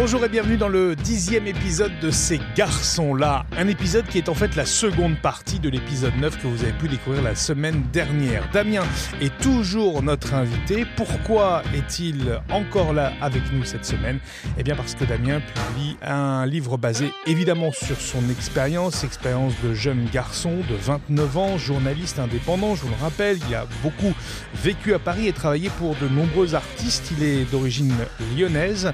Bonjour et bienvenue dans le dixième épisode de Ces garçons-là. Un épisode qui est en fait la seconde partie de l'épisode 9 que vous avez pu découvrir la semaine dernière. Damien est toujours notre invité. Pourquoi est-il encore là avec nous cette semaine? Eh bien parce que Damien publie un livre basé évidemment sur son expérience, expérience de jeune garçon de 29 ans, journaliste indépendant, je vous le rappelle. Il a beaucoup vécu à Paris et travaillé pour de nombreux artistes. Il est d'origine lyonnaise.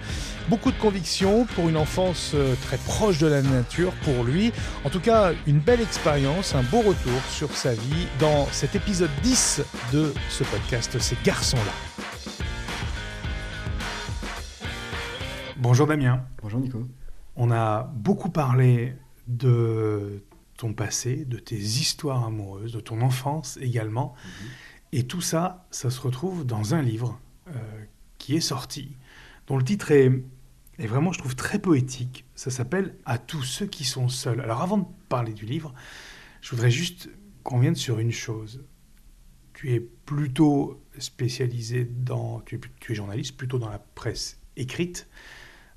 Beaucoup de convictions pour une enfance euh, très proche de la nature pour lui. En tout cas, une belle expérience, un beau retour sur sa vie dans cet épisode 10 de ce podcast, Ces garçons-là. Bonjour Damien. Bonjour Nico. On a beaucoup parlé de ton passé, de tes histoires amoureuses, de ton enfance également. Mhm. Et tout ça, ça se retrouve dans un livre euh, qui est sorti, dont le titre est et vraiment, je trouve très poétique. Ça s'appelle À tous ceux qui sont seuls. Alors, avant de parler du livre, je voudrais juste qu'on vienne sur une chose. Tu es plutôt spécialisé dans. Tu es, journaliste, plutôt dans la presse écrite.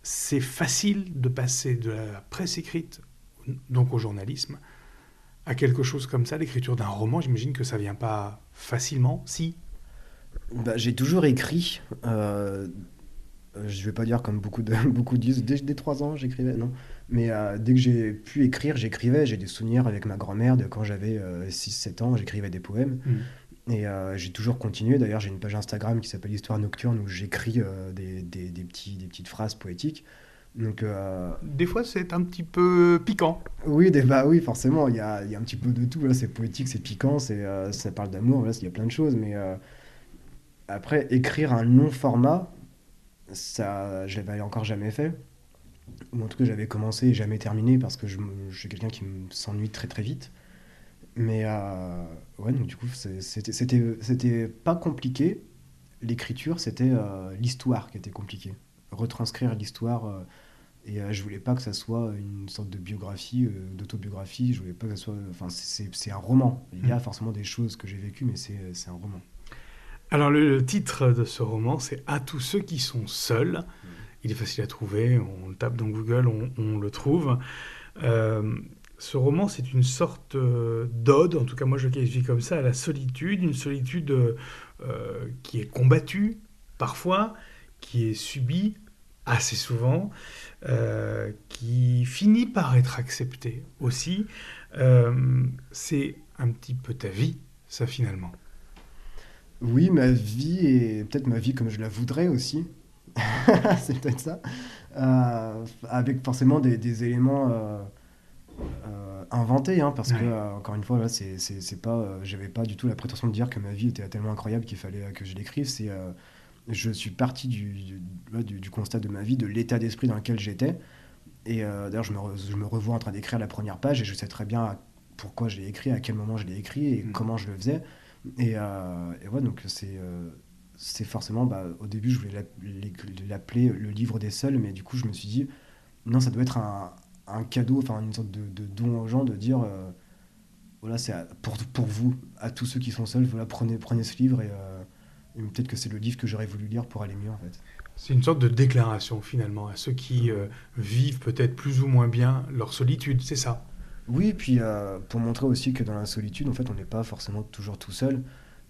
C'est facile de passer de la presse écrite, donc au journalisme, à quelque chose comme ça, l'écriture d'un roman. J'imagine que ça vient pas facilement, si bah, J'ai toujours écrit. Euh, je vais pas dire comme beaucoup de beaucoup disent dès, dès 3 ans j'écrivais non. Mais euh, dès que j'ai pu écrire j'écrivais. J'ai des souvenirs avec ma grand-mère de quand j'avais 6 euh, 7 ans j'écrivais des poèmes. Mm. et j'ai toujours continué. D'ailleurs j'ai une page Instagram qui s'appelle Histoire nocturne où j'écris des, des, des, petits des petites phrases poétiques. Donc des fois c'est un petit peu piquant. Oui des, bah oui forcément. Il y a, y a, un petit peu de tout là c'est poétique c'est piquant c'est ça parle d'amour là il y a plein de choses. Mais après écrire un long format ça, je l'avais encore jamais fait. Ou en tout cas, j'avais commencé et jamais terminé parce que je, je suis quelqu'un qui s'ennuie très très vite. Mais euh, ouais, donc du coup, c'était pas compliqué. L'écriture, c'était euh, l'histoire qui était compliquée. Retranscrire l'histoire. Euh, et je voulais pas que ça soit une sorte de biographie, d'autobiographie. Je voulais pas que ça soit. Enfin, c'est un roman. Il y a mmh. forcément des choses que j'ai vécues, mais c'est un roman. Alors le, titre de ce roman, c'est À tous ceux qui sont seuls. Il est facile à trouver, on le tape dans Google, on, le trouve. Euh, ce roman, c'est une sorte euh, d'ode, en tout cas moi je le qualifie comme ça, à la solitude, une solitude euh, qui est combattue parfois, qui est subie assez souvent, qui finit par être acceptée aussi. c'est un petit peu ta vie, ça finalement. Oui, ma vie et peut-être ma vie comme je la voudrais aussi. c'est peut-être ça. Euh, avec forcément des, éléments euh, euh, inventés, hein, parce que, encore une fois, là, c'est, c'est, pas, j'avais pas du tout la prétention de dire que ma vie était tellement incroyable qu'il fallait que je l'écrive. C'est, je suis parti du, du, constat de ma vie, de l'état d'esprit dans lequel j'étais. Et d'ailleurs, je me, je me revois en train d'écrire la première page et je sais très bien pourquoi je l'ai écrit, à quel moment je l'ai écrit et mm. comment je le faisais. Et, euh, ouais, donc c'est euh, forcément, bah, au début, je voulais l'appeler le livre des seuls, mais du coup, je me suis dit, non, ça doit être un, cadeau, enfin, une sorte de, don aux gens, de dire, euh, voilà, c'est pour, pour vous, à tous ceux qui sont seuls, voilà, prenez, prenez ce livre, et, et peut-être que c'est le livre que j'aurais voulu lire pour aller mieux, en fait. C'est une sorte de déclaration, finalement, à ceux qui vivent peut-être plus ou moins bien leur solitude, c'est ça? Oui, puis euh, pour montrer aussi que dans la solitude, en fait, on n'est pas forcément toujours tout seul.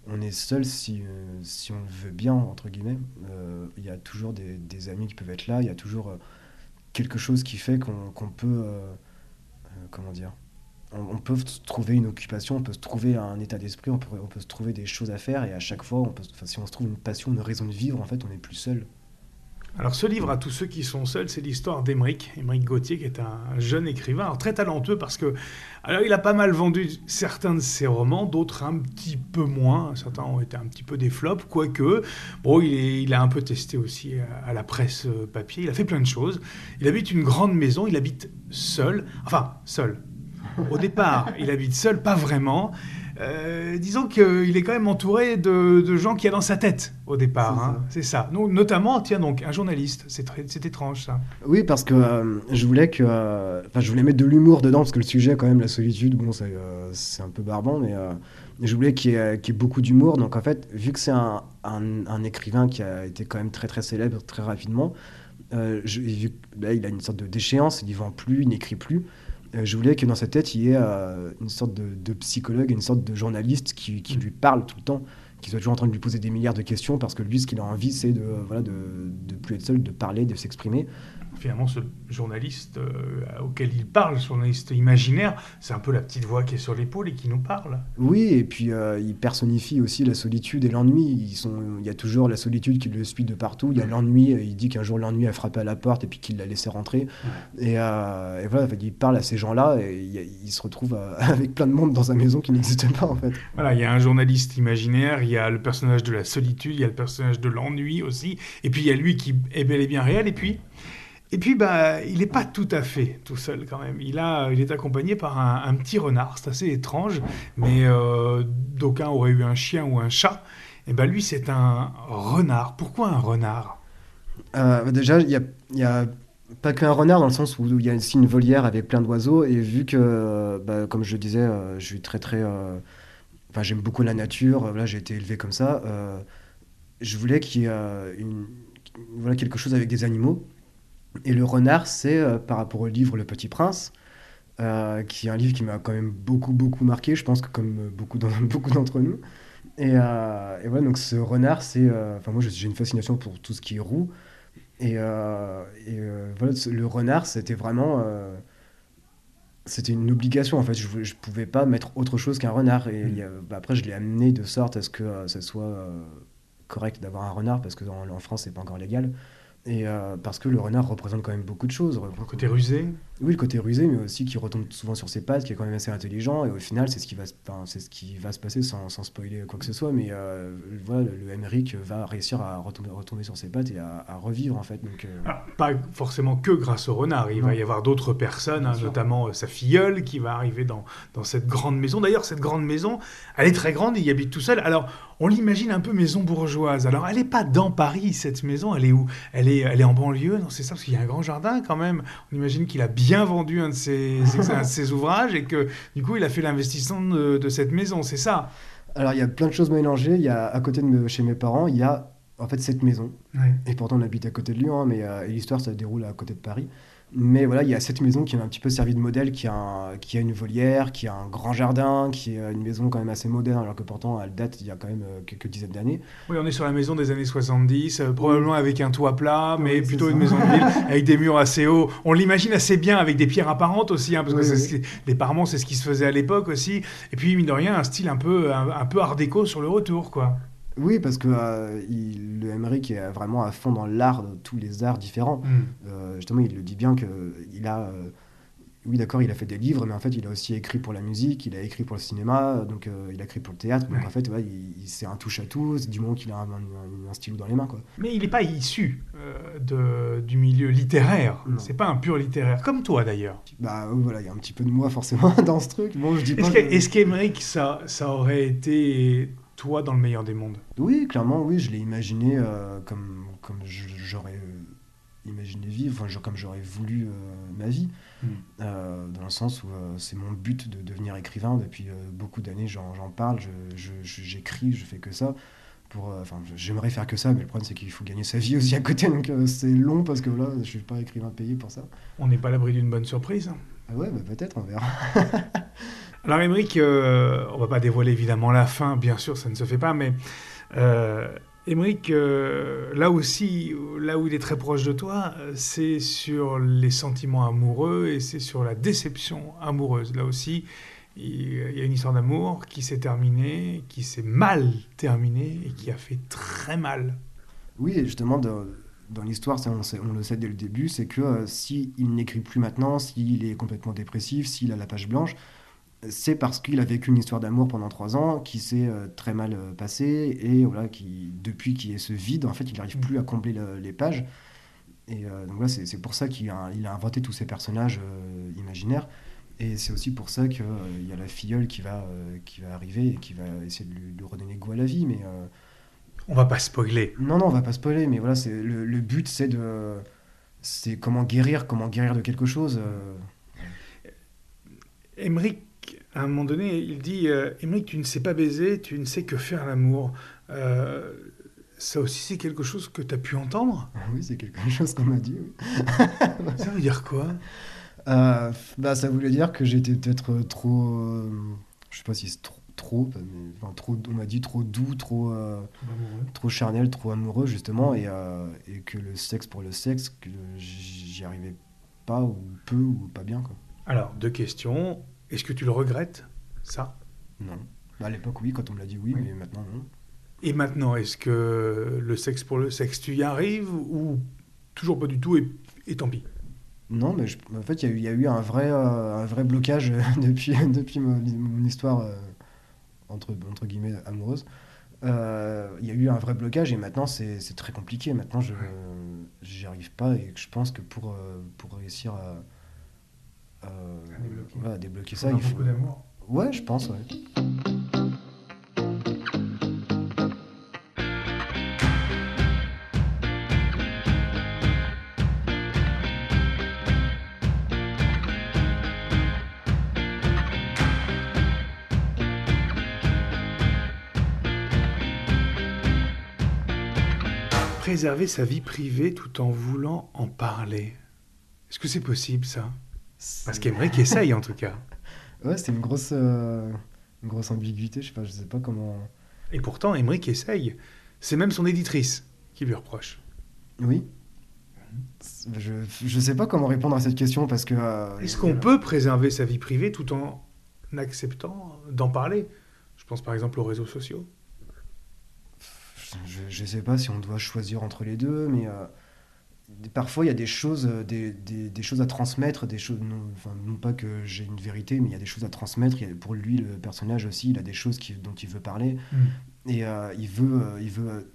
On est seul si, euh, si on le veut bien, entre guillemets. Euh, il y a toujours des, amis qui peuvent être là, il y a toujours quelque chose qui fait qu'on peut... comment dire on, peut trouver une occupation, on peut se trouver un état d'esprit, on peut, on peut se trouver des choses à faire, et à chaque fois, on peut, si on se trouve une passion, une raison de vivre, en fait, on n'est plus seul. Alors ce livre, à tous ceux qui sont seuls, c'est l'histoire d'Emeric, Emeric Gauthier, qui est un jeune écrivain, très talentueux parce que, alors il a pas mal vendu certains de ses romans, d'autres un petit peu moins, certains ont été un petit peu des flops, quoique, bon, il, a un peu testé aussi à, la presse euh, papier, il a fait plein de choses. Il habite une grande maison, il habite seul, enfin seul. Au départ, il habite seul, pas vraiment. Euh, disons qu'il est quand même entouré de, gens qui a dans sa tête au départ. C'est ça. Hein. notamment, tiens donc, un journaliste. C'est étrange ça. Oui, parce que euh, je voulais que, euh, je voulais mettre de l'humour dedans parce que le sujet, quand même, la solitude, bon, c'est un peu barbant, mais je voulais qu'il y, ait beaucoup d'humour. Donc en fait, vu que c'est un, un, écrivain qui a été quand même très très célèbre très rapidement, je- vu là, il a une sorte de déchéance, il ne vend plus, il n'écrit plus. Euh, je voulais que dans sa tête, il y ait euh, une sorte de, psychologue, une sorte de journaliste qui, lui parle tout le temps, qui soit toujours en train de lui poser des milliards de questions, parce que lui, ce qu'il a envie, c'est de, euh, voilà, de, de plus être seul, de parler, de s'exprimer. Finalement, ce journaliste euh, auquel il parle, ce journaliste imaginaire, c'est un peu la petite voix qui est sur l'épaule et qui nous parle. Oui, et puis euh, il personnifie aussi la solitude et l'ennui. Il y a toujours la solitude qui le suit de partout. Il y a l'ennui. euh, Il dit qu'un jour l'ennui a frappé à la porte et puis qu'il l'a laissé rentrer. Et, euh, et voilà, il parle à ces gens-là et il, il se retrouve avec plein de monde dans sa maison qui n'existe pas en fait. Voilà, il y a un journaliste imaginaire, il y a le personnage de la solitude, il y a le personnage de l'ennui aussi, et puis il y a lui qui est bel et bien réel, et puis, et puis bah, il n'est pas tout à fait tout seul quand même. Il, a, il est accompagné par un, petit renard, c'est assez étrange, mais euh, d'aucuns auraient eu un chien ou un chat. Et ben lui, c'est un renard. Pourquoi un renard? Euh, déjà, il y a, pas qu'un renard dans le sens où il y a aussi une volière avec plein d'oiseaux. Et vu que, bah, comme je le disais, euh, je suis très très. Enfin, j'aime beaucoup la nature. Voilà, j'ai été élevé comme ça. je voulais qu'il y ait une, voilà, quelque chose avec des animaux. Et le renard, c'est euh, par rapport au livre Le Petit Prince, euh, qui est un livre qui m'a quand même beaucoup beaucoup marqué. Je pense que comme euh, beaucoup d'en- beaucoup d'entre nous. Et, voilà, donc ce renard, c'est. Enfin, moi, j'ai une fascination pour tout ce qui est roux. Et, voilà, le renard, c'était vraiment. c'était une obligation en fait. Je, je pouvais pas mettre autre chose qu'un renard. Et bah, après, je l'ai amené de sorte à ce que ça soit correct d'avoir un renard parce que en, en France, c'est pas encore légal. Et euh, parce que le renard représente quand même beaucoup de choses. Le côté rusé Oui, le côté rusé, mais aussi qui retombe souvent sur ses pattes, qui est quand même assez intelligent. Et au final, c'est ce qui va, se- enfin, c'est ce qui va se passer sans, sans spoiler quoi que ce soit. Mais euh, voilà, le, Emmerich va réussir à retomber, retomber sur ses pattes et à, à revivre en fait. Donc, euh, Alors, pas forcément que grâce au renard, il va y avoir d'autres personnes, hein, notamment sa filleule qui va arriver dans, dans cette grande maison. D'ailleurs, cette grande maison, elle est très grande, il y habite tout seul. Alors, on l'imagine un peu maison bourgeoise. Alors, elle n'est pas dans Paris, cette maison, elle est où? Elle est, elle est en banlieue, non, c'est ça, parce qu'il y a un grand jardin quand même. On imagine qu'il a bien vendu un de ses, un de ses ouvrages et que, du coup, il a fait l'investissement de, de cette maison, c'est ça? Alors, il y a plein de choses mélangées. Il y a à côté de me- chez mes parents, il y a en fait cette maison. Et pourtant, on habite à côté de Lyon, hein, mais euh, l'histoire, ça se déroule à côté de Paris. Mais voilà, il y a cette maison qui m'a un petit peu servi de modèle, qui a, un- qui a une volière, qui a un grand jardin, qui est une maison quand même assez moderne, alors que pourtant, elle date il y a quand même euh, quelques dizaines d'années. Oui, on est sur la maison des années 70, euh, probablement avec un toit plat, mais Oui, c'est plutôt une maison de ville avec des murs assez hauts. On l'imagine assez bien avec des pierres apparentes aussi, hein, parce que Oui, c'est oui. ce qui- les parements, c'est ce qui se faisait à l'époque aussi. Et puis, mine de rien, un style un peu, un, un peu art déco sur le retour, quoi. Oui, parce que euh, il- le Emmerich est vraiment à fond dans l'art, tous les arts différents. Euh, justement, il le dit bien que il a. euh, oui, d'accord, il a fait des livres, mais en fait, il a aussi écrit pour la musique, il a écrit pour le cinéma, donc euh, il a écrit pour le théâtre. Donc Ouais. en fait, ouais, il, il- c'est un touche à tout, du moment qu'il a un, un- un stylo dans les mains, quoi. Mais il n'est pas issu euh, de, du milieu littéraire. C'est pas un pur littéraire, comme toi d'ailleurs. Bah voilà, il y a un petit peu de moi forcément dans ce truc. Bon, je dis pas. Est-ce que- que- est-ce qu'Emeric, ça, ça aurait été toi dans le meilleur des mondes Oui, clairement, oui, je l'ai imaginé euh, comme, comme j'aurais euh, imaginé vivre, enfin, comme j'aurais voulu euh, ma vie, Mm. Euh, dans le sens où c'est mon but de devenir écrivain. Depuis beaucoup d'années, j'en parle, je- je- je- j'écris, je, fais que ça. Pour, Enfin, j'aimerais faire que ça, mais le problème c'est qu'il faut gagner sa vie aussi à côté, donc c'est long parce que voilà, je suis pas écrivain payé pour ça. On n'est pas à l'abri d'une bonne surprise. Ah ouais, bah, peut-être, on verra. Alors, Émeric, euh, on va pas dévoiler évidemment la fin, bien sûr, ça ne se fait pas, mais euh, Émeric, euh, là aussi, là où il est très proche de toi, c'est sur les sentiments amoureux et c'est sur la déception amoureuse. Là aussi, il y a une histoire d'amour qui s'est terminée, qui s'est mal terminée et qui a fait très mal. Oui, et justement, dans, l'histoire, on, on le sait dès le début, c'est que euh, s'il n'écrit plus maintenant, s'il est complètement dépressif, s'il a la page blanche, c'est parce qu'il a vécu une histoire d'amour pendant trois ans qui s'est euh, très mal euh, passée et voilà, qui, depuis qu'il est ce vide, en fait, il n'arrive plus à combler le- les pages. Et euh, donc là, c'est pour ça qu'il a, il a inventé tous ces personnages imaginaires. Et c'est aussi pour ça qu'il y a la filleule qui va, qui va arriver et qui va essayer de lui, redonner goût à la vie. Mais On va pas spoiler. non, non, on va pas spoiler, mais voilà, c'est le, le but, c'est de, c'est comment guérir, comment guérir de quelque chose. euh. À un moment donné, il dit euh, Émeric, tu ne sais pas baiser, tu ne sais que faire l'amour. Euh, Ça aussi, c'est quelque chose que tu as pu entendre? Oui, c'est quelque chose qu'on m'a dit. Oui. ça veut dire quoi? Euh, bah, Ça voulait dire que j'étais peut-être trop. Euh, je sais pas si c'est trop, trop, mais, enfin, trop on m'a dit trop doux, trop, trop charnel, trop amoureux, justement, et, et, que le sexe pour le sexe, que j'y arrivais pas, ou peu, ou pas bien. Quoi. Alors, deux questions. Est-ce que tu le regrettes, ça? Non. Bah, à l'époque, oui, quand on me l'a dit, oui, mais maintenant, non. Et maintenant, est-ce que le sexe pour le sexe, tu y arrives ou toujours pas du tout et, tant pis? Non, mais en fait, il y, a eu un vrai, euh, un vrai blocage depuis, depuis mon, histoire euh, entre, entre guillemets amoureuse. Euh, il y a eu un vrai blocage et maintenant c'est très compliqué. Maintenant, je n'y arrive pas et je pense que pour, pour réussir à, débloquer. débloquer ça, il faut. beaucoup d'amour. Ouais, je pense, ouais. préserver sa vie privée tout en voulant en parler. Est-ce que c'est possible ça? Parce qu'Emeric essaye en tout cas. Ouais, c'est une grosse, euh, une grosse ambiguïté, je sais pas, je sais pas comment. Et pourtant, Emeric essaye. C'est même son éditrice qui lui reproche. Oui. Je, je sais pas comment répondre à cette question parce que. Euh, Est-ce qu'on peut préserver sa vie privée tout en acceptant d'en parler? Je pense par exemple aux réseaux sociaux je ne sais pas si on doit choisir entre les deux, mais euh, parfois il y a des choses, euh, des, des, des, choses à transmettre, des choses, non, enfin, non pas que j'ai une vérité, mais il y a des choses à transmettre. pour lui, le personnage aussi, il a des choses qui, dont il veut parler. Mm. Et euh, il, veut, il veut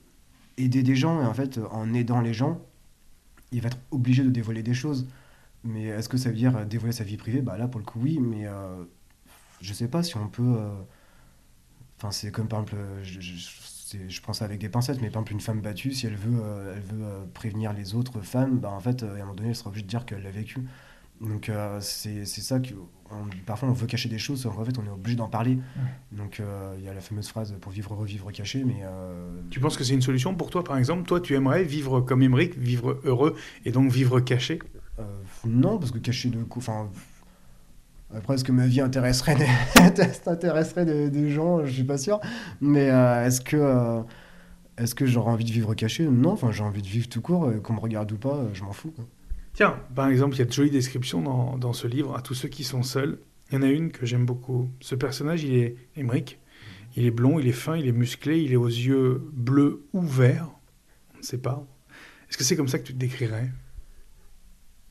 aider des gens, et en fait, en aidant les gens, il va être obligé de dévoiler des choses. Mais est-ce que ça veut dire dévoiler sa vie privée? Bah là, pour le coup, oui, mais je sais pas si on peut. Enfin, c'est comme par exemple, je, je prends ça avec des pincettes, mais par exemple, une femme battue, si elle veut, euh, elle veut euh, prévenir les autres femmes, bah, en fait, euh, à un moment donné, elle sera obligée de dire qu'elle l'a vécu. Donc, c'est ça que. parfois, on veut cacher des choses, en fait, on est obligé d'en parler. Donc, il y a la fameuse phrase pour vivre, revivre, caché, mais. Tu penses que c'est une solution pour toi, par exemple? Toi, tu aimerais vivre comme Émeric, vivre heureux et donc vivre caché? Non, parce que caché de. Enfin après, est-ce que ma vie intéresserait des, gens? Je suis pas sûr. Mais euh, est-ce que, euh, est-ce que j'aurais envie de vivre caché? Non, enfin, j'ai envie de vivre tout court. Qu'on me regarde ou pas, je m'en fous. Tiens, par exemple, il y a de jolies descriptions dans, dans, ce livre à tous ceux qui sont seuls. Il y en a une que j'aime beaucoup. Ce personnage, il est Émeric. Il est blond, il est fin, il est musclé, il est aux yeux bleus ou verts. On ne sait pas. Est-ce que c'est comme ça que tu te décrirais?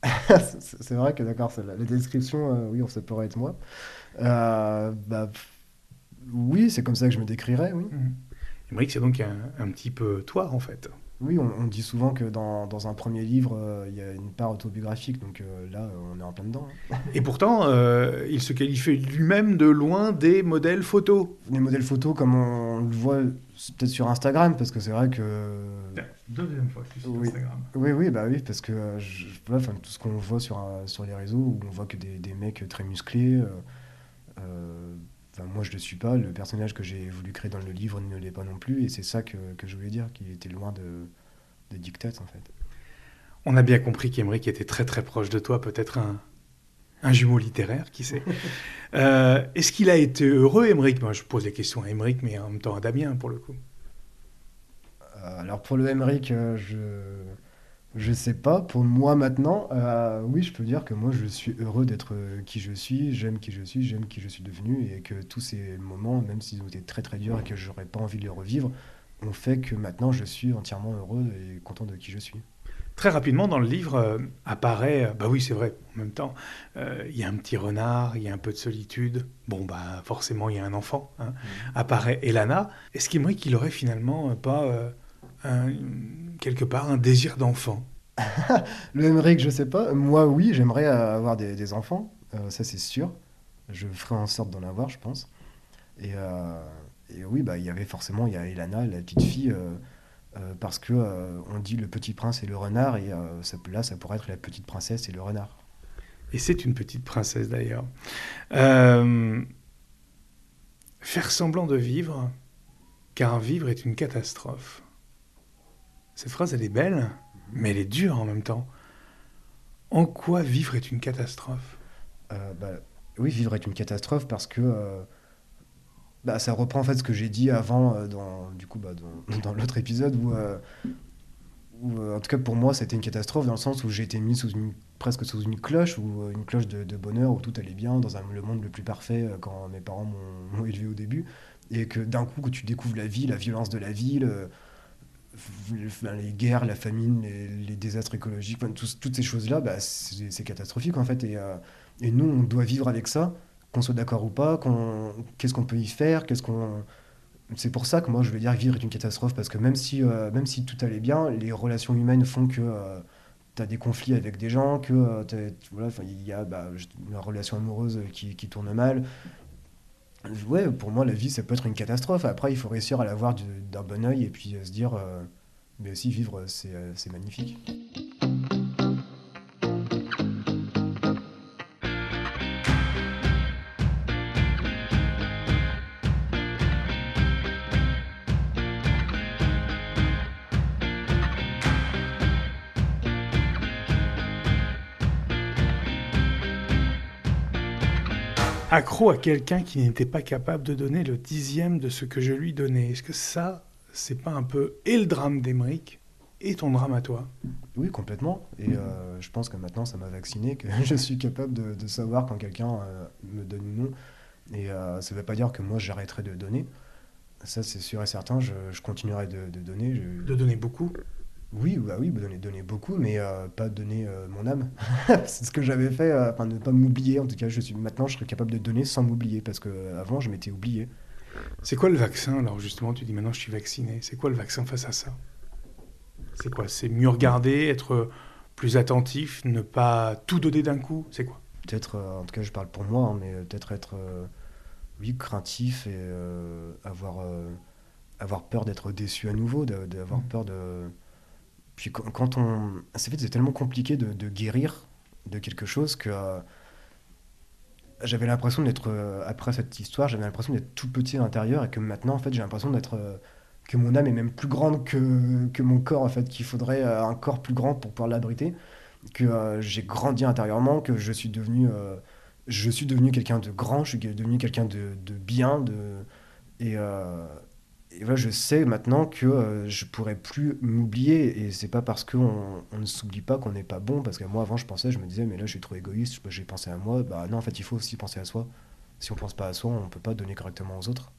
c'est vrai que d'accord, la, description, euh, oui, ça pourrait être moi. Euh, bah, oui, c'est comme ça que je me décrirais, oui. Mmh. c'est donc un, petit peu toi, en fait. Oui, on, dit souvent que dans, dans un premier livre, euh, il y a une part autobiographique, donc là, on est en plein dedans. Hein. Et pourtant, il se qualifie lui-même de loin des modèles photos. Les modèles photos, comme on, le voit peut-être sur Instagram, parce que c'est vrai que Deuxième fois que sur oui. Instagram. Oui, oui, bah oui, parce que euh, je, tout ce qu'on voit sur, euh, sur les réseaux, où on voit que des, des mecs très musclés. Euh, moi, je ne le suis pas. Le personnage que j'ai voulu créer dans le livre ne l'est pas non plus. Et c'est ça que, que, je voulais dire, qu'il était loin de, de dictates, en fait. On a bien compris qu'Emeric était très très proche de toi, peut-être un, un jumeau littéraire, qui sait. Est-ce qu'il a été heureux, Emeric? Moi, je pose des questions à Emeric, mais en même temps à Damien, pour le coup. Euh, alors pour le Emmerich, euh, je je sais pas. Pour moi maintenant, euh, oui, je peux dire que moi je suis heureux d'être qui je suis. J'aime qui je suis, j'aime qui je suis devenu et que tous ces moments, même s'ils ont été très très durs et que j'aurais pas envie de les revivre, ont fait que maintenant je suis entièrement heureux et content de qui je suis. Très rapidement dans le livre apparaît, bah oui c'est vrai, en même temps, il y a un petit renard, il y a un peu de solitude, bon bah forcément il y a un enfant, hein. mmh. apparaît Elana. Est-ce qu'il me qu'il aurait finalement pas quelque part un désir d'enfant Le Emmerich, je sais pas. Moi, oui, j'aimerais avoir des, enfants, euh, ça c'est sûr. Je ferai en sorte d'en avoir, je pense. Et, euh, oui, bah il y avait forcément, il y a Elana, la petite fille, euh, parce que on dit le petit prince et le renard, et ça, là, ça pourrait être la petite princesse et le renard. Et c'est une petite princesse d'ailleurs. faire semblant de vivre, car vivre est une catastrophe. Cette phrase, elle est belle, mais elle est dure en même temps. En quoi vivre est une catastrophe? Euh, bah, Oui, vivre est une catastrophe parce que euh, bah, ça reprend en fait ce que j'ai dit avant euh, dans, bah, dans, l'autre épisode où, en tout cas pour moi, c'était une catastrophe dans le sens où j'ai été mis sous une, presque sous une cloche, ou une cloche de, bonheur où tout allait bien, dans le monde le plus parfait quand mes parents m'ont élevé au début. Et que d'un coup, que tu découvres la vie, la violence de la vie, le, les guerres, la famine, les, désastres écologiques, toutes ces choses-là, bah, c'est catastrophique en fait. Et, euh, et, nous, on doit vivre avec ça, qu'on soit d'accord ou pas, qu'est-ce qu'on peut y faire. C'est pour ça que moi je veux dire vivre est une catastrophe, parce que même si, euh, même si tout allait bien, les relations humaines font que euh, tu as des conflits avec des gens, que voilà, il y a bah, une relation amoureuse qui tourne mal, ouais, pour moi, la vie, ça peut être une catastrophe. Après, il faut réussir à la voir d'un bon oeil et puis se dire, euh, mais aussi vivre, c'est euh, magnifique. Accro à quelqu'un qui n'était pas capable de donner le dixième de ce que je lui donnais. Est-ce que ça, c'est pas un peu et le drame d'Emeric et ton drame à toi? Oui, complètement. Et euh, je pense que maintenant, ça m'a vacciné, que je suis capable de, savoir quand quelqu'un euh, me donne ou non. Et euh, ça ne veut pas dire que moi, j'arrêterai de donner. Ça, c'est sûr et certain, je, continuerai de, donner. De donner beaucoup? Oui, bah oui, donner, donner beaucoup, mais euh, pas donner euh, mon âme. c'est ce que j'avais fait, euh, enfin ne pas m'oublier. En tout cas, je suis maintenant, je serais capable de donner sans m'oublier, parce que avant, je m'étais oublié. C'est quoi le vaccin? Alors justement, tu dis maintenant, je suis vacciné. C'est quoi le vaccin face à ça? C'est quoi? C'est mieux regarder, être plus attentif, ne pas tout donner d'un coup? C'est quoi? Peut-être, en tout cas, je parle pour moi, hein, mais peut-être être, oui, craintif et avoir avoir peur d'être déçu à nouveau, d'avoir mmh. peur de puis quand, on. C'est fait, c'est tellement compliqué de, guérir de quelque chose que. Euh, j'avais l'impression d'être. Euh, après cette histoire, j'avais l'impression d'être tout petit à l'intérieur et que maintenant, en fait, j'ai l'impression d'être. Euh, que mon âme est même plus grande que, que mon corps, en fait, qu'il faudrait un corps plus grand pour pouvoir l'abriter. Que j'ai grandi intérieurement, que je suis devenu. je suis devenu quelqu'un de grand, je suis devenu quelqu'un de, de, bien, de. Et, et voilà, je sais maintenant que euh, je pourrais plus m'oublier. Et c'est pas parce qu'on on ne s'oublie pas qu'on n'est pas bon. Parce que moi avant je pensais je me disais mais là je suis trop égoïste. J'ai pensé à moi. Bah non en fait il faut aussi penser à soi. Si on pense pas à soi on peut pas donner correctement aux autres.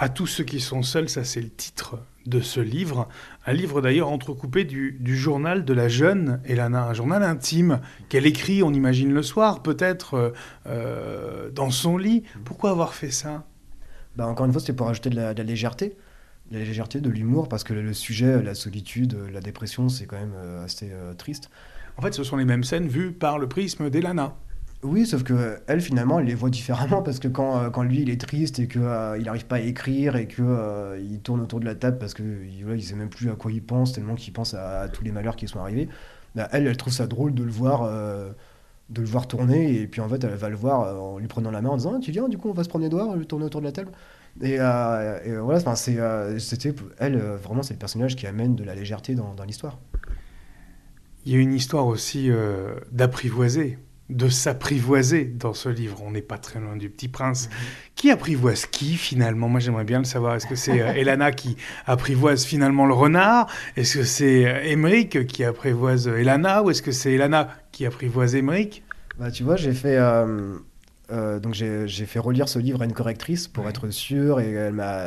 À tous ceux qui sont seuls ça c'est le titre de ce livre. Un livre d'ailleurs entrecoupé du, du, journal de la jeune Elana. Un journal intime qu'elle écrit on imagine le soir peut-être euh, euh, dans son lit. Pourquoi avoir fait ça? Bah, encore une fois, c'était pour ajouter de la, légèreté, la légèreté, de l'humour, parce que le sujet, la solitude, la dépression, c'est quand même euh, assez euh, triste. En fait, ce sont les mêmes scènes vues par le prisme d'Elana. Oui, sauf que elle finalement, elle les voit différemment parce que quand, euh, quand lui il est triste et qu'il il n'arrive pas à écrire et qu'il il tourne autour de la table parce qu'il il sait même plus à quoi il pense tellement qu'il pense à, tous les malheurs qui sont arrivés, bah, elle, elle trouve ça drôle de le voir de le voir tourner et puis en fait elle va le voir euh, en lui prenant la main en disant ah, tu viens du coup on va se promener dehors tourner autour de la table. Et, euh, voilà c'est euh, c'était elle vraiment c'est le personnage qui amène de la légèreté dans l'histoire. Il y a une histoire aussi d'apprivoiser de s'apprivoiser dans ce livre. On n'est pas très loin du Petit Prince. Mhm. Qui apprivoise qui finalement? Moi j'aimerais bien le savoir. Est-ce que c'est euh, Elana qui apprivoise finalement le renard? Est-ce que c'est Emmerich euh, qui apprivoise Elana? Ou est-ce que c'est Elana qui apprivoise Emmerich bah, Tu vois, j'ai fait... Euh, donc j'ai fait relire ce livre à une correctrice pour être sûr et elle m'a...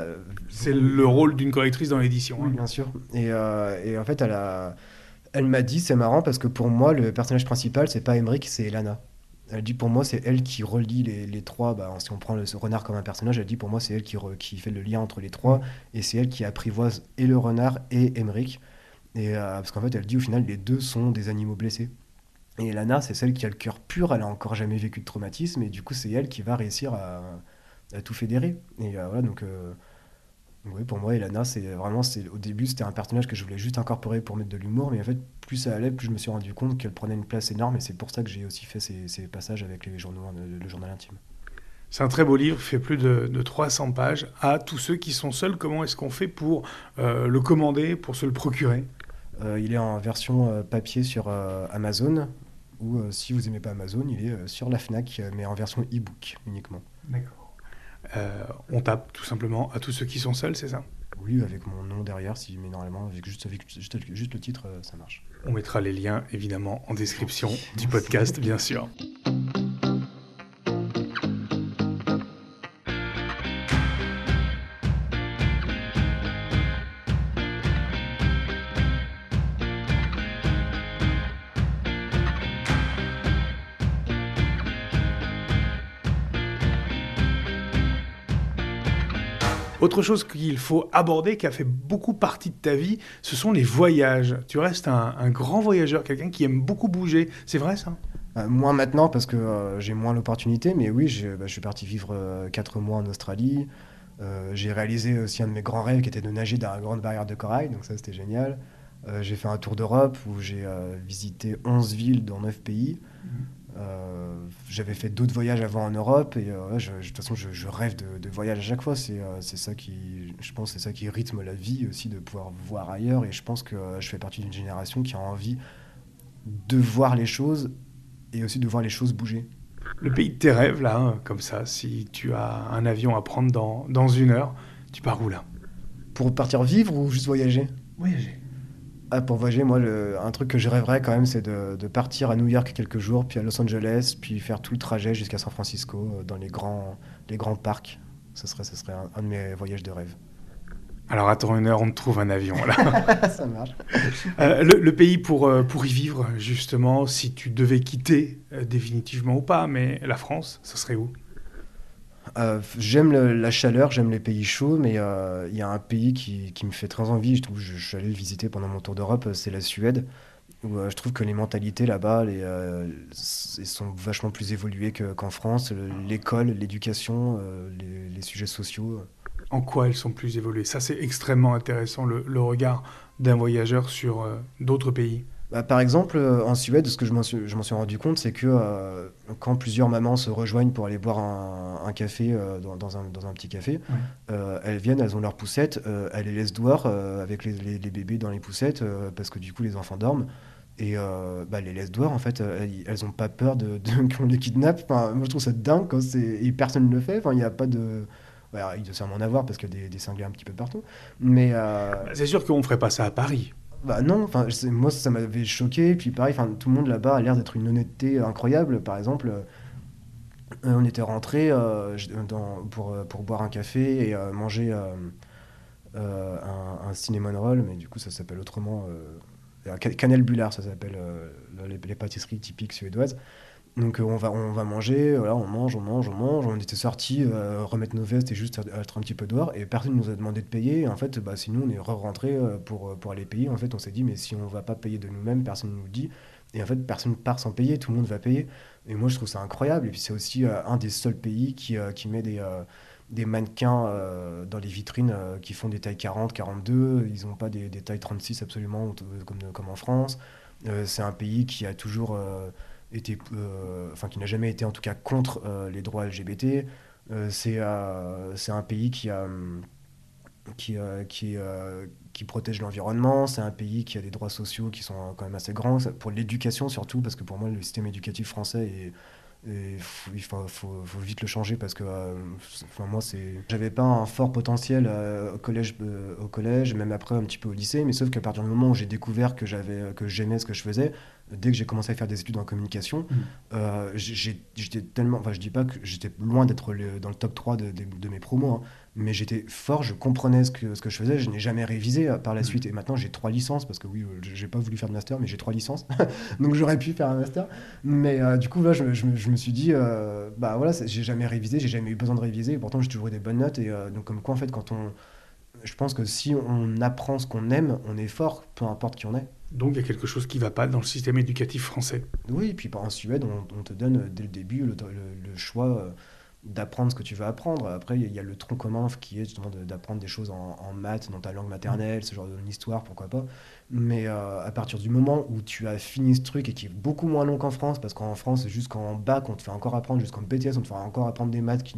C'est le rôle d'une correctrice dans l'édition. Oui, hein. bien sûr. Et, et, en fait elle a elle m'a dit, c'est marrant parce que pour moi, le personnage principal, c'est pas Emmerich, c'est Elana. Elle dit pour moi, c'est elle qui relie les, trois. Bah, si on prend le renard comme un personnage, elle dit pour moi, c'est elle qui, qui, fait le lien entre les trois. Et c'est elle qui apprivoise et le renard et Emmerich. Et, euh, parce qu'en fait, elle dit au final, les deux sont des animaux blessés. Et Elana, c'est celle qui a le cœur pur, elle a encore jamais vécu de traumatisme. Et du coup, c'est elle qui va réussir à, tout fédérer. Et euh, voilà, donc. Euh, oui, pour moi, Elana, c'est vraiment, c'est au début, c'était un personnage que je voulais juste incorporer pour mettre de l'humour, mais en fait, plus ça allait, plus je me suis rendu compte qu'elle prenait une place énorme, et c'est pour ça que j'ai aussi fait ces, passages avec les journaux, le, journal intime. C'est un très beau livre, il fait plus de, 300 pages. À tous ceux qui sont seuls, comment est-ce qu'on fait pour euh, le commander, pour se le procurer? Euh, Il est en version euh, papier sur Amazon, ou si vous n'aimez pas Amazon, il est sur la FNAC, mais en version e-book uniquement. D'accord. On tape tout simplement à tous ceux qui sont seuls, c'est ça? Oui, avec mon nom derrière, si, mais normalement, avec juste, avec juste, juste le titre, ça marche. On mettra les liens évidemment en description du podcast, bien sûr. Autre chose qu'il faut aborder, qui a fait beaucoup partie de ta vie, ce sont les voyages. Tu restes un, grand voyageur, quelqu'un qui aime beaucoup bouger. C'est vrai ça? Euh, Moins maintenant parce que euh, j'ai moins l'opportunité, mais oui, bah, je suis parti vivre 4 euh, mois en Australie. j'ai réalisé aussi un de mes grands rêves qui était de nager dans la grande barrière de corail, donc ça c'était génial. j'ai fait un tour d'Europe où j'ai visité 11 villes dans 9 pays. Mmh. Euh, j'avais fait d'autres voyages avant en Europe et euh, de toute façon je, rêve de, de, voyage à chaque fois. Euh, c'est ça qui, je pense, c'est ça qui rythme la vie aussi de pouvoir voir ailleurs. Et je pense que je fais partie d'une génération qui a envie de voir les choses et aussi de voir les choses bouger. Le pays de tes rêves là, hein, comme ça, si tu as un avion à prendre dans, dans une heure, tu pars où là? Pour partir vivre ou juste voyager? Voyager. Ah, pour voyager, moi, un truc que je rêverais quand même, c'est de, partir à New York quelques jours, puis à Los Angeles, puis faire tout le trajet jusqu'à San Francisco, euh, dans les grands, les grands parcs. Ce serait, ce serait un, de mes voyages de rêve. Alors attends une heure, on te trouve un avion là. Ça marche. Euh, le, pays pour, euh, pour y vivre, justement, si tu devais quitter définitivement ou pas, mais la France, ce serait où? Euh, j'aime la chaleur, j'aime les pays chauds, mais euh, il y a un pays qui, me fait très envie. Je suis allé le visiter pendant mon tour d'Europe, euh, c'est la Suède. Où, je trouve que les mentalités là-bas sont vachement plus évoluées qu'en France. L'école, l'éducation, les, sujets sociaux. En quoi elles sont plus évoluées? Ça, c'est extrêmement intéressant, le regard d'un voyageur sur d'autres pays. Bah, par exemple, euh, en Suède, ce que je m'en suis, suis, rendu compte, c'est que euh, quand plusieurs mamans se rejoignent pour aller boire un, café euh, dans, un, dans, un, petit café, elles viennent, elles ont leur poussette, elles les laissent dehors avec les, les, bébés dans les poussettes parce que du coup les enfants dorment. Et bah, les laissent dehors, en fait, elles n'ont pas peur de, de qu'on les kidnappe. Enfin, moi, je trouve ça dingue quand et personne ne le fait. Enfin, il n'y a pas de. il doit sûrement en avoir parce qu'il y a des, des cinglés un petit peu partout. Mais. Bah, c'est sûr qu'on ne ferait pas ça à Paris. Bah non, enfin moi ça m'avait choqué. Puis pareil, enfin tout le monde là-bas a l'air d'être une honnêteté incroyable. Par exemple, euh, on était rentré euh, pour, euh, pour boire un café et manger un, un, cinnamon roll, mais du coup ça s'appelle autrement. Canel Bullard, ça s'appelle les, pâtisseries typiques suédoises. Donc euh, on va, on va manger, voilà, on mange, on mange, on mange. On était sortis euh, remettre nos vestes et juste être un petit peu dehors. Et personne nous a demandé de payer. en fait, bah, si nous on est re-rentré euh, pour, pour aller payer, en fait, on s'est dit, mais si on va pas payer de nous-mêmes, personne ne nous dit. Et en fait, personne part sans payer, tout le monde va payer. Et moi, je trouve ça incroyable. Et puis, c'est aussi un des seuls pays qui, qui met des, des mannequins dans les vitrines qui font des tailles 40, 42. Ils n'ont pas des, des, tailles 36 absolument, comme, comme en France. c'est un pays qui a toujours était, euh, enfin qui n'a jamais été en tout cas contre euh, les droits LGBT. Euh, c'est c'est un pays qui a qui, qui, qui protège l'environnement, c'est un pays qui a des droits sociaux qui sont quand même assez grands, pour l'éducation surtout, parce que pour moi le système éducatif français est, il faut, faut, faut, vite le changer parce que enfin, moi c'est j'avais pas un fort potentiel au collège au collège même après un petit peu au lycée mais sauf qu'à partir du moment où j'ai découvert que j'avais que j'aimais ce que je faisais dès que j'ai commencé à faire des études en communication, mmh. euh, j'étais tellement. Enfin, je dis pas que j'étais loin d'être dans le top 3 de, de, mes promos, hein, mais j'étais fort, je comprenais ce que, ce que je faisais, je n'ai jamais révisé euh, par la suite. Et maintenant, j'ai trois licences, parce que oui, euh, j'ai pas voulu faire de master, mais j'ai trois licences, donc j'aurais pu faire un master. Mais du coup, là, je, je, me suis dit, bah voilà, j'ai jamais révisé, j'ai jamais eu besoin de réviser, et pourtant, j'ai toujours eu des bonnes notes. Et donc, comme quoi, en fait, quand on. Je pense que si on apprend ce qu'on aime, on est fort, peu importe qui on est. Donc il y a quelque chose qui ne va pas dans le système éducatif français. Oui, et puis en Suède, on, te donne dès le début le, choix d'apprendre ce que tu veux apprendre. Après, il y a le tronc commun qui est justement d'apprendre des choses en, maths, dans ta langue maternelle, ce genre d'histoire, pourquoi pas. Mais euh, à partir du moment où tu as fini ce truc et qui est beaucoup moins long qu'en France, parce qu'en France, jusqu'en bac, on te fait encore apprendre, jusqu'en BTS, on te fait encore apprendre des maths qui,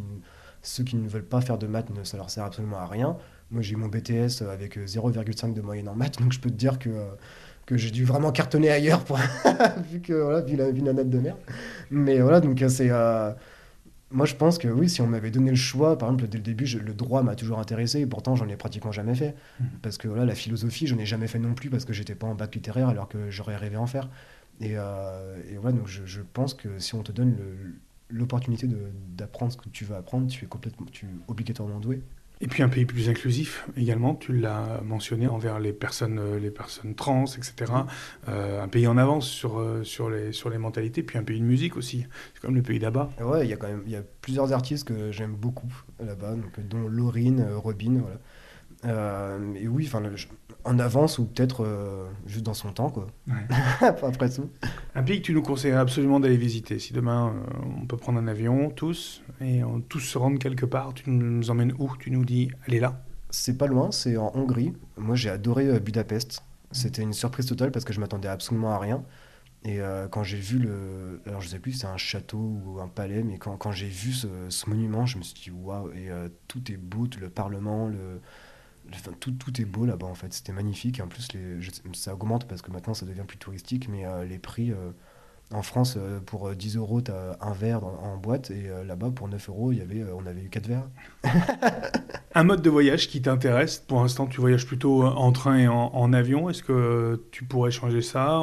ceux qui ne veulent pas faire de maths, ça leur sert absolument à rien. Moi, j'ai mon BTS avec 0,5 de moyenne en maths, donc je peux te dire que, que j'ai dû vraiment cartonner ailleurs, pour vu, que, voilà, vu, la, vu la note de merde. Mais voilà, donc c'est. Euh, moi, je pense que oui, si on m'avait donné le choix, par exemple, dès le début, le droit m'a toujours intéressé, et pourtant, j'en ai pratiquement jamais fait. Mmh. Parce que voilà, la philosophie, je n'ai jamais fait non plus, parce que j'étais pas en bac littéraire, alors que j'aurais rêvé en faire. Et, euh, et voilà, donc je, je, pense que si on te donne l'opportunité d'apprendre ce que tu veux apprendre, tu es complètement, tu es obligatoirement doué. Et puis un pays plus inclusif également, tu l'as mentionné envers les personnes, euh, les personnes trans, etc. Euh, un pays en avance sur, euh, sur, les, sur les mentalités, puis un pays de musique aussi. C'est comme le pays là-bas. Ouais, il y a quand même y a plusieurs artistes que j'aime beaucoup là-bas, dont Laurine, Robin, voilà. Euh, et oui, enfin, en avance ou peut-être euh, juste dans son temps, quoi. Après tout. Un pays que tu nous conseilles absolument d'aller visiter. Si demain euh, on peut prendre un avion, tous, et on, tous se rendre quelque part, tu nous emmènes où? Tu nous dis, allez là C'est pas loin, c'est en Hongrie. Moi, j'ai adoré Budapest. C'était une surprise totale parce que je m'attendais absolument à rien. Et quand j'ai vu le. Alors, je sais plus si c'est un château ou un palais, mais quand, quand j'ai vu ce, ce, monument, je me suis dit, waouh, et tout est beau, le Parlement, le tout, est beau là-bas en fait, c'était magnifique. En plus, ça augmente parce que maintenant ça devient plus touristique, mais euh, les prix euh, en France, euh, pour 10 euros, tu as un verre en boîte, et là-bas, pour 9 euros, on avait eu 4 verres. un mode de voyage qui t'intéresse? Pour l'instant, tu voyages plutôt en train et en, avion. Est-ce que tu pourrais changer ça?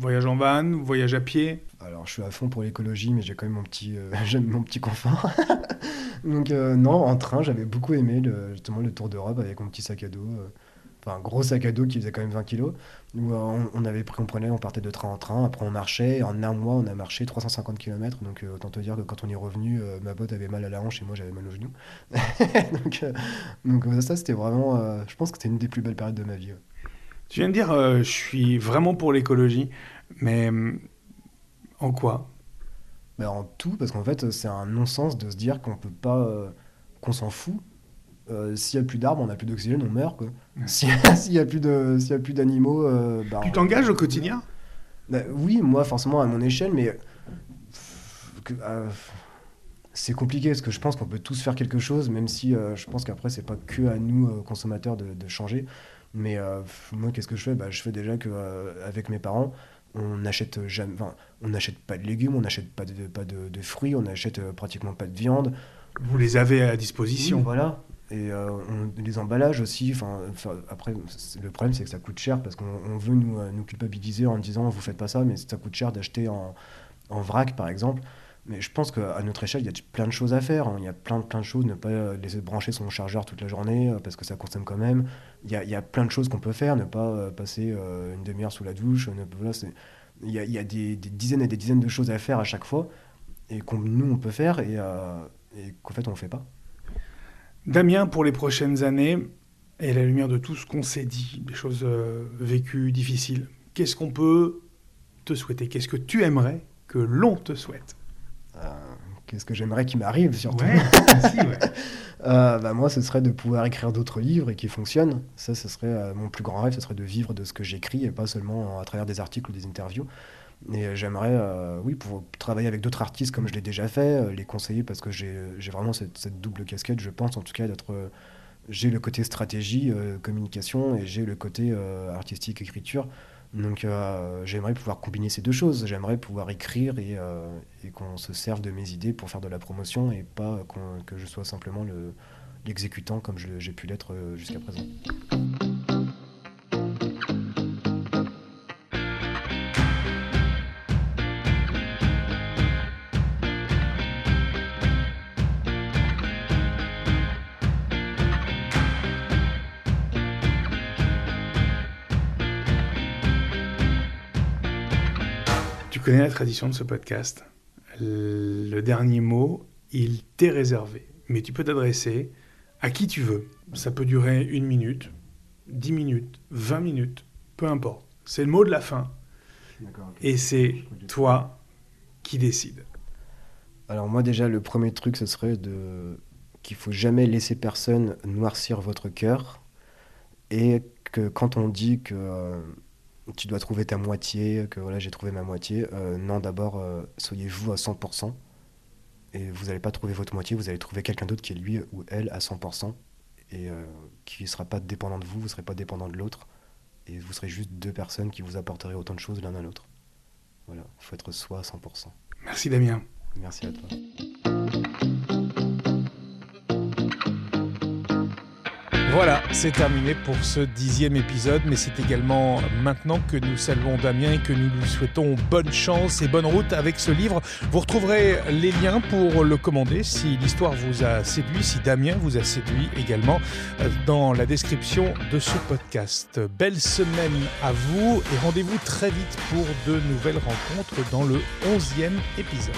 Voyage en van, voyage à pied Alors, je suis à fond pour l'écologie, mais j'ai quand même mon petit, j'aime mon petit confort. Donc euh, non, en train, j'avais beaucoup aimé justement le tour d'Europe avec mon petit sac à dos. Euh, enfin, un gros sac à dos qui faisait quand même 20 kilos. Où euh, on, avait pris, on prenait, on partait de train en train. Après, on marchait. En un mois, on a marché 350 km. Donc autant te dire que quand on est revenu, ma botte avait mal à la hanche et moi j'avais mal au genou. donc, donc ça, c'était vraiment. je pense que c'était une des plus belles périodes de ma vie. Tu viens de dire, je suis vraiment pour l'écologie, mais en quoi? En tout, parce qu'en fait, c'est un non-sens de se dire qu'on peut pas. Euh, qu'on s'en fout. Euh, s'il n'y a plus d'arbres, on n'a plus d'oxygène, on meurt. Quoi. S'il n'y a plus d'animaux. Euh, bah, tu t'engages au quotidien? Bah, Oui, moi, forcément, à mon échelle, mais. c'est compliqué parce que je pense qu'on peut tous faire quelque chose, même si je pense qu'après, c'est pas que à nous, consommateurs, de, changer. Mais moi, qu'est-ce que je fais? Bah, Je fais déjà qu'avec mes parents, on n'achète jamais, on n'achète pas de légumes, on n'achète pas de, pas de, fruits, on n'achète euh, pratiquement pas de viande. Vous les avez à disposition. voilà. Et euh, les emballages aussi. Enfin, après, le problème c'est que ça coûte cher parce qu'on veut nous, euh, nous, culpabiliser en disant vous faites pas ça, mais ça coûte cher d'acheter en, en, vrac par exemple. Mais je pense qu'à notre échelle, il y a plein de choses à faire. Hein. Il y a plein, plein de choses. Ne pas laisser brancher son chargeur toute la journée parce que ça consomme quand même. Il y a, il y a plein de choses qu'on peut faire. Ne pas passer une demi-heure sous la douche. Ne, voilà, il y a, y a des, dizaines et des dizaines de choses à faire à chaque fois et qu'on nous on peut faire et, euh, qu'en fait on ne fait pas. Damien, pour les prochaines années, et à la lumière de tout ce qu'on s'est dit, des choses euh, vécues, difficiles, qu'est-ce qu'on peut te souhaiter? Qu'est-ce que tu aimerais que l'on te souhaite? euh, Qu'est-ce que j'aimerais qu'il m'arrive surtout ouais, ouais. Euh, bah, moi, ce serait de pouvoir écrire d'autres livres et qui fonctionnent. Ça, ce serait euh, mon plus grand rêve, ce serait de vivre de ce que j'écris et pas seulement à travers des articles ou des interviews. Et euh, j'aimerais, oui, pouvoir travailler avec d'autres artistes comme je l'ai déjà fait, les conseiller parce que j'ai vraiment cette, double casquette, je pense en tout cas, d'être. j'ai le côté stratégie, communication et j'ai le côté artistique, écriture. Donc euh, j'aimerais pouvoir combiner ces deux choses. J'aimerais pouvoir écrire et, euh, et qu'on se serve de mes idées pour faire de la promotion et pas que je sois simplement l'exécutant comme j'ai pu l'être euh, jusqu'à présent. Connais la tradition de ce podcast. Le dernier mot, il t'est réservé. Mais tu peux t'adresser à qui tu veux. Ça peut durer une minute, dix minutes, vingt minutes, peu importe. C'est le mot de la fin. Et c'est toi qui décides. Alors moi déjà, le premier truc, ce serait de qu'il faut jamais laisser personne noircir votre cœur et que quand on dit que euh, tu dois trouver ta moitié, que voilà j'ai trouvé ma moitié, euh, non d'abord euh, soyez vous à 100% et vous n'allez pas trouver votre moitié, vous allez trouver quelqu'un d'autre qui est lui ou elle à 100% et qui ne sera pas dépendant de vous, vous ne serez pas dépendant de l'autre et vous serez juste deux personnes qui vous apporteraient autant de choses l'un à l'autre. Voilà, il faut être soi à 100%. Merci Damien. Merci à toi. Voilà, c'est terminé pour ce dixième épisode, mais c'est également maintenant que nous saluons Damien et que nous lui souhaitons bonne chance et bonne route avec ce livre. Vous retrouverez les liens pour le commander si l'histoire vous a séduit, si Damien vous a séduit également euh, dans la description de ce podcast. Belle semaine à vous et rendez-vous très vite pour de nouvelles rencontres dans le onzième épisode.